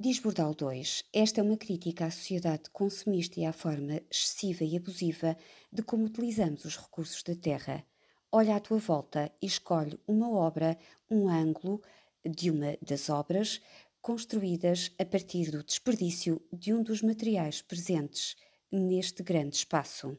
Diz Bordal 2, esta é uma crítica à sociedade consumista e à forma excessiva e abusiva de como utilizamos os recursos da terra. Olha à tua volta e escolhe uma obra, um ângulo de uma das obras construídas a partir do desperdício de um dos materiais presentes neste grande espaço.